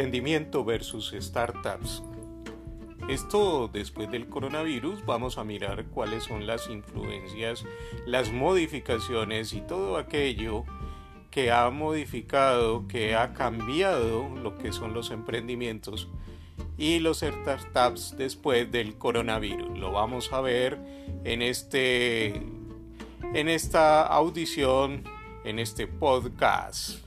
Emprendimiento versus startups. Esto después del coronavirus vamos a mirar cuáles son las influencias, las modificaciones y todo aquello que ha modificado, que ha cambiado lo que son los emprendimientos y los startups después del coronavirus. Lo vamos a ver en este en esta audición, en este podcast.